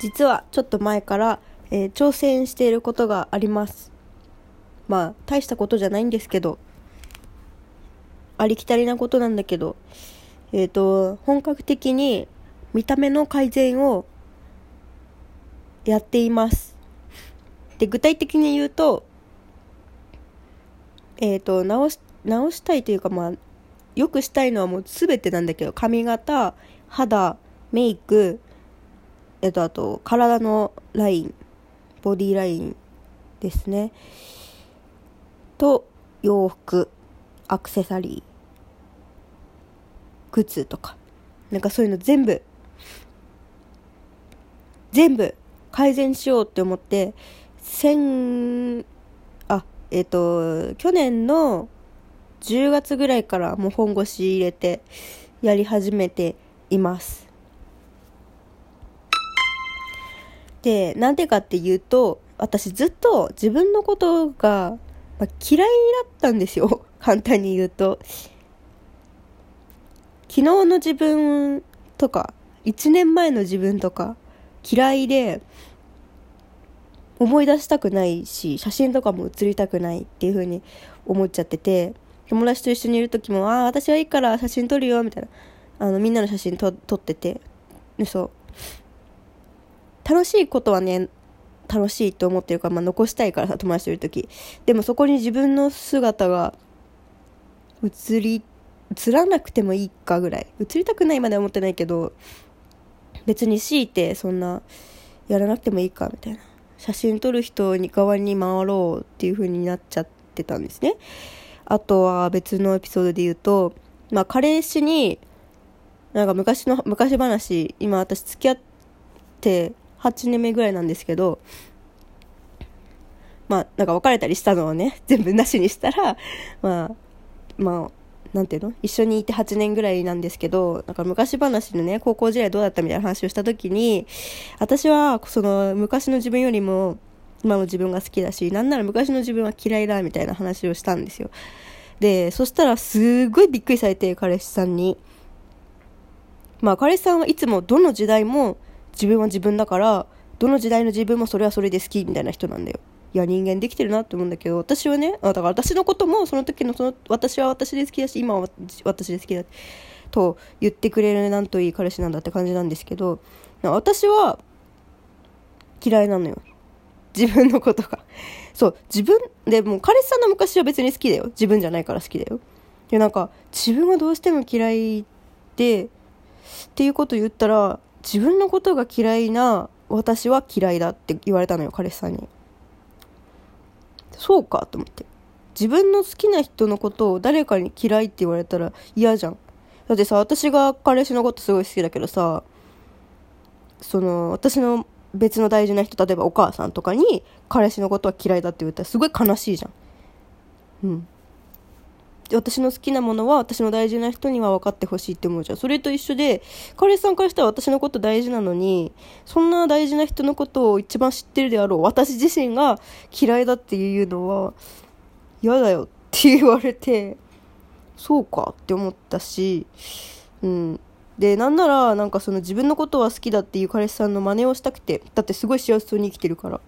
実はちょっと前から、えー挑戦していることがあります。まあ大したことじゃないんですけどありきたりなことなんだけどえっ、と本格的に見た目の改善をやっています。で具体的に言うとえっ、と直し直したいというかまあよくしたいのはもう全てなんだけど髪型肌メイクえっとあと体のラインボディラインですね。と洋服アクセサリー靴とか。なんかそういうの全部全部改善しようって思って先あえっ、と去年の10月ぐらいからもう本腰入れてやり始めています。でなんでかっていうと私ずっと自分のことが、まあ嫌いだったんですよ。簡単に言うと。昨日の自分とか1年前の自分とか嫌いで思い出したくないし写真とかも写りたくないっていう風に思っちゃってて友達と一緒にいる時も「ああ私はいいから写真撮るよ」みたいな。あのみんなの写真と撮ってて。でそう。楽しいことはね楽しいと思ってるから、まあ、残したいからさ友達といる時。でもそこに自分の姿が映り映らなくてもいいかぐらい。映りたくないまでは思ってないけど別に強いてそんなやらなくてもいいかみたいな。写真撮る人に側に回ろうっていう風になっちゃってたんですね。あとは別のエピソードで言うとまあ彼氏になんか昔の昔話今私付き合って8年目ぐらいなんですけどまあなんか別れたりしたのをね 全部なしにしたらまあまあなんていうの？一緒にいて8年ぐらいなんですけどなんか昔話のね高校時代どうだったみたいな話をした時に私はその昔の自分よりも今の自分が好きだしなんなら昔の自分は嫌いだみたいな話をしたんですよ。でそしたらすごいびっくりされて彼氏さんに。まあ彼氏さんはいつもどの時代も自分は自分だからどの時代の自分もそれはそれで好きみたいな人なんだよ。いや人間できてるなって思うんだけど私はねだから私のこともその時のその私は私で好きだし今は私で好きだと言ってくれるなんといい彼氏なんだって感じなんですけど私は嫌いなのよ。自分のことが。そう自分でもう彼氏さんの昔は別に好きだよ。自分じゃないから好きだよ。でなんか自分はどうしても嫌いでっていうこと言ったら自分のことが嫌いな私は嫌いだって言われたのよ彼氏さんに。そうかと思って。自分の好きな人のことを誰かに嫌いって言われたら嫌じゃん。だってさ私が彼氏のことすごい好きだけどさその私の別の大事な人例えばお母さんとかに彼氏のことは嫌いだって言ったらすごい悲しいじゃん。うん。私の好きなものは私の大事な人には分かってほしいって思うじゃん。それと一緒で彼氏さんからしたら私のこと大事なのにそんな大事な人のことを一番知ってるであろう私自身が嫌いだっていうのは嫌だよって言われてそうかって思ったしうん。でなんならなんかその自分のことは好きだっていう彼氏さんの真似をしたくてだってすごい幸せそうに生きてるから。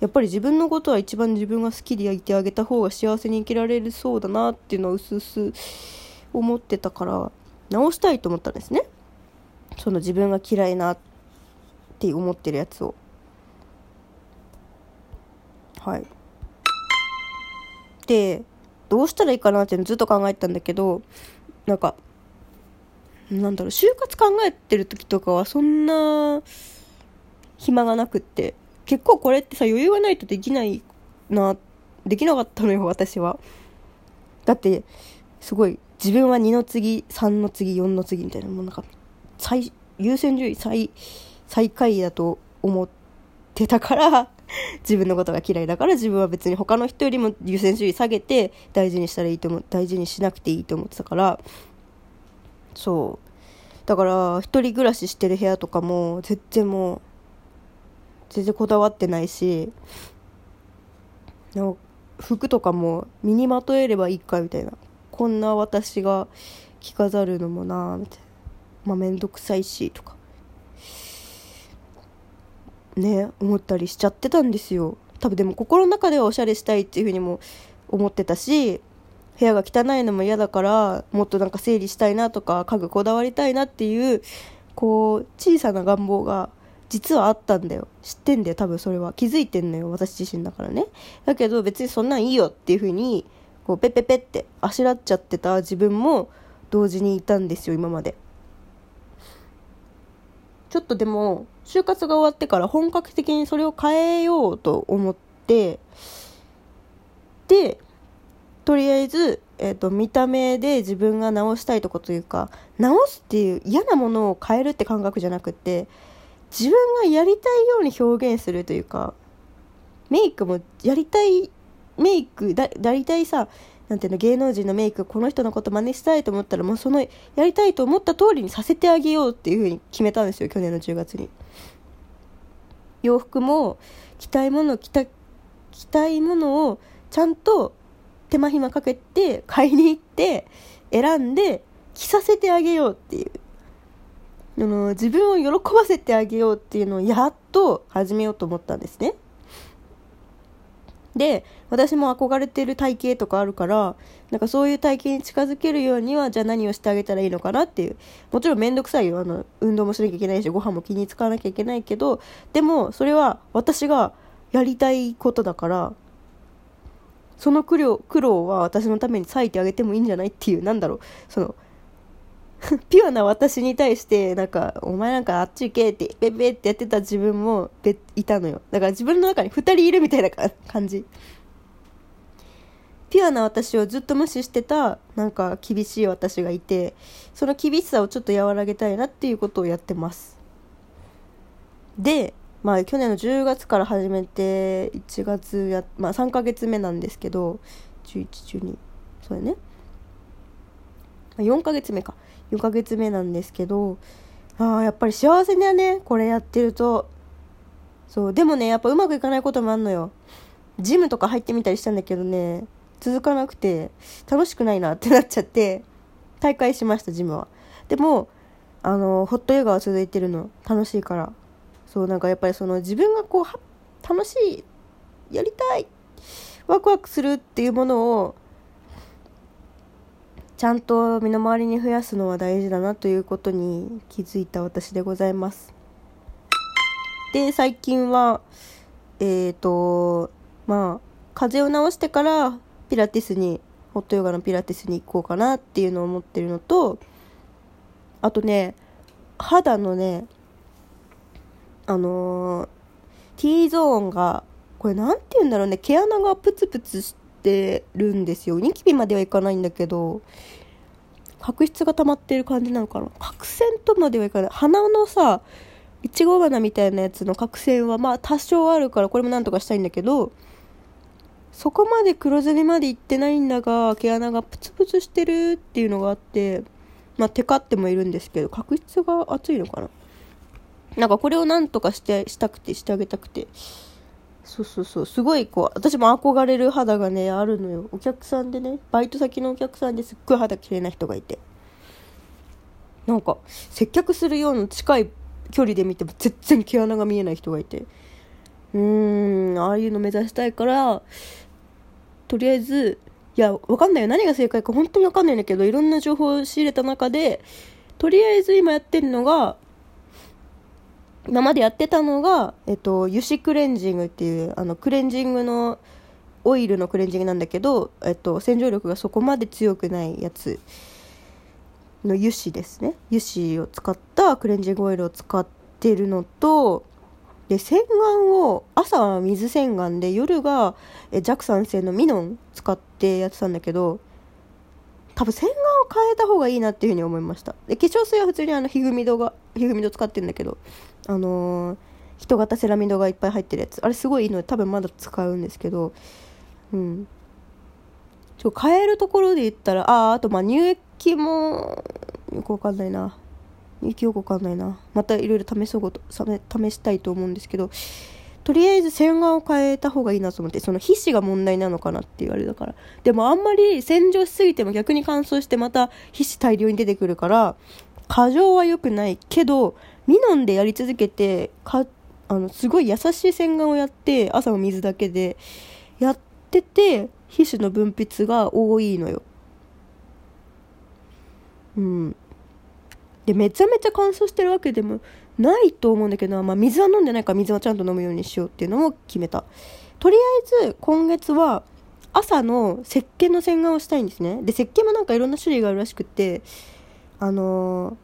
やっぱり自分のことは一番自分が好きでいてあげた方が幸せに生きられるそうだなっていうのはうすうす思ってたから直したいと思ったんですね。その自分が嫌いなって思ってるやつを。はい。でどうしたらいいかなってずっと考えてたんだけどなんかなんだろう就活考えてる時とかはそんな暇がなくって。結構これってさ余裕がないとできないなできなかったのよ私は。だってすごい自分は2の次3の次4の次みたいなもうなんか最優先順位最最下位だと思ってたから 自分のことが嫌いだから自分は別に他の人よりも優先順位下げて大事にしたらいいと思う大事にしなくていいと思ってたから。そう。だから一人暮らししてる部屋とかも全然もう全然こだわってないし服とかも身にまとえればいいかみたいな。こんな私が着飾るのもなみたいな。まあ面倒くさいしとか。ね思ったりしちゃってたんですよ。多分でも心の中ではおしゃれしたいっていうふうにも思ってたし部屋が汚いのも嫌だからもっとなんか整理したいなとか家具こだわりたいなっていうこう小さな願望が実はあったんだよ。知ってんだよ。多分それは。気づいてんのよ。私自身だからね。だけど別にそんなんいいよっていうふうにこうペッペペってあしらっちゃってた自分も同時にいたんですよ今まで。ちょっとでも就活が終わってから本格的にそれを変えようと思ってでとりあえず、えーと、見た目で自分が直したいとこというか直すっていう嫌なものを変えるって感覚じゃなくて自分がやりたいように表現するというかメイクもやりたいメイクだやりたいさなんていうの芸能人のメイクこの人のこと真似したいと思ったらもうそのやりたいと思った通りにさせてあげようっていうふうに決めたんですよ去年の10月に。洋服も着たいもの着た着たいものをちゃんと手間暇かけて買いに行って選んで着させてあげようっていう。あの自分を喜ばせてあげようっていうのをやっと始めようと思ったんですね。で私も憧れてる体型とかあるからなんかそういう体型に近づけるようにはじゃあ何をしてあげたらいいのかなっていう。もちろん面倒くさいよ。あの運動もしなきゃいけないしご飯も気に使わなきゃいけないけどでもそれは私がやりたいことだからその苦労苦労は私のために割いてあげてもいいんじゃないっていうなんだろう。その ピュアな私に対してなんかお前なんかあっち行けってペペってやってた自分もいたのよ。だから自分の中に2人いるみたいな感じ。ピュアな私をずっと無視してたなんか厳しい私がいてその厳しさをちょっと和らげたいなっていうことをやってます。でまあ去年の10月から始めて1月や、まあ、3ヶ月目なんですけど1112そうだね。4ヶ月目か。4ヶ月目なんですけどああやっぱり幸せだねこれやってると。そうでもねやっぱうまくいかないこともあんのよ。ジムとか入ってみたりしたんだけどね続かなくて楽しくないなってなっちゃって大会しましたジムは。でもあのホットヨガは続いてるの。楽しいから。そうなんかやっぱりその自分がこう楽しいやりたいワクワクするっていうものをちゃんと身の回りに増やすのは大事だなということに気づいた私でございます。で、最近は、えっ、ー、と、まあ、風邪を治してからピラティスに、ホットヨガのピラティスに行こうかなっていうのを思ってるのと、あとね、肌のね、あのー、T ゾーンが、これなんて言うんだろうね、毛穴がプツプツして、てるんですよ。ニキビまではいかないんだけど角質が溜まってる感じなのかな？角栓とまではいかない。鼻のさいちご花みたいなやつの角栓はまあ多少あるからこれもなんとかしたいんだけどそこまで黒ずみまでいってないんだが毛穴がプツプツしてるっていうのがあってまあテカってもいるんですけど角質が厚いのかな？なんかこれをなんとかしてしたくてしてあげたくて。そうそうそう。すごいこう私も憧れる肌がねあるのよ。お客さんでねバイト先のお客さんですっごい肌綺麗な人がいて。なんか接客するような近い距離で見ても全然毛穴が見えない人がいて。うーんああいうの目指したいからとりあえずいやわかんないよ。何が正解か本当にわかんないんだけどいろんな情報を仕入れた中でとりあえず今やってるのが今までやってたのが、えっと、油脂クレンジングっていうあのクレンジングのオイルのクレンジングなんだけど、えっと、洗浄力がそこまで強くないやつの油脂ですね。油脂を使ったクレンジングオイルを使ってるのとで洗顔を朝は水洗顔で夜が弱酸性のミノン使ってやってたんだけど多分洗顔を変えた方がいいなっていうふうに思いました。で化粧水は普通にあのひぐみ度がひぐみ度使ってるんだけどあのー、人型セラミドがいっぱい入ってるやつ。あれすごいいいので多分まだ使うんですけどうん。ちょ変えるところで言ったらあああとまあ乳液もよくわかんないな。乳液よくわかんないな。またいろいろ試そうこと試したいと思うんですけどとりあえず洗顔を変えた方がいいなと思ってその皮脂が問題なのかなって言われたから。でもあんまり洗浄しすぎても逆に乾燥してまた皮脂大量に出てくるから過剰は良くないけどミノンでやり続けてかあのすごい優しい洗顔をやって朝の水だけでやってて皮脂の分泌が多いのよ。うん。でめちゃめちゃ乾燥してるわけでもないと思うんだけど、まあ、水は飲んでないから水はちゃんと飲むようにしようっていうのも決めた。とりあえず今月は朝の石鹸の洗顔をしたいんですね。で石鹸もなんかいろんな種類があるらしくてあの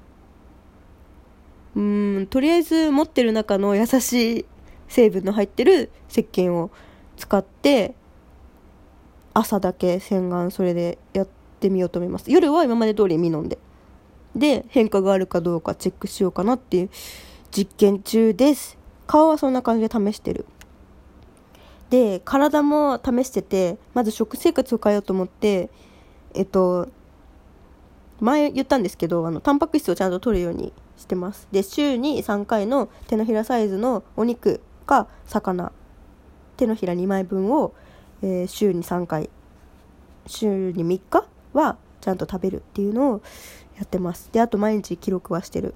ー、うんとりあえず持ってる中の優しい成分の入ってる石鹸を使って朝だけ洗顔それでやってみようと思います。夜は今まで通り見飲んで。で変化があるかどうかチェックしようかなっていう実験中です。顔はそんな感じで試してる。で体も試しててまず食生活を変えようと思ってえっと前言ったんですけどあのタンパク質をちゃんと取るようにしてます。で週に3回の手のひらサイズのお肉か魚。手のひら2枚分を、えー、週に3回週に3日はちゃんと食べるっていうのをやってます。であと毎日記録はしてる。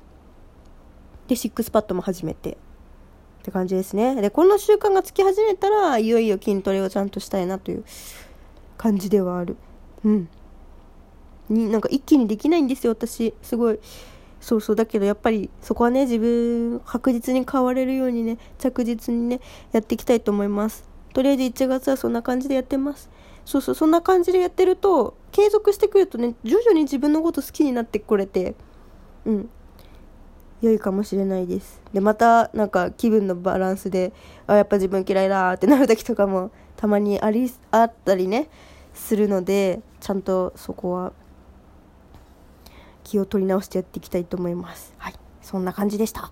でシックスパッドも始めて。って感じですね。でこの習慣がつき始めたらいよいよ筋トレをちゃんとしたいなという感じではある。うん。になんか一気にできないんですよ。私すごい。そうそう。だけどやっぱりそこはね自分確実に変われるようにね着実にねやっていきたいと思います。とりあえず1月はそんな感じでやってます。そうそうそんな感じでやってると継続してくるとね徐々に自分のこと好きになってこれてうん。良いかもしれないです。でまたなんか気分のバランスであやっぱ自分嫌いだってなる時とかもたまにありあったりねするのでちゃんとそこは気を取り直してやっていきたいと思います。はい。そんな感じでした。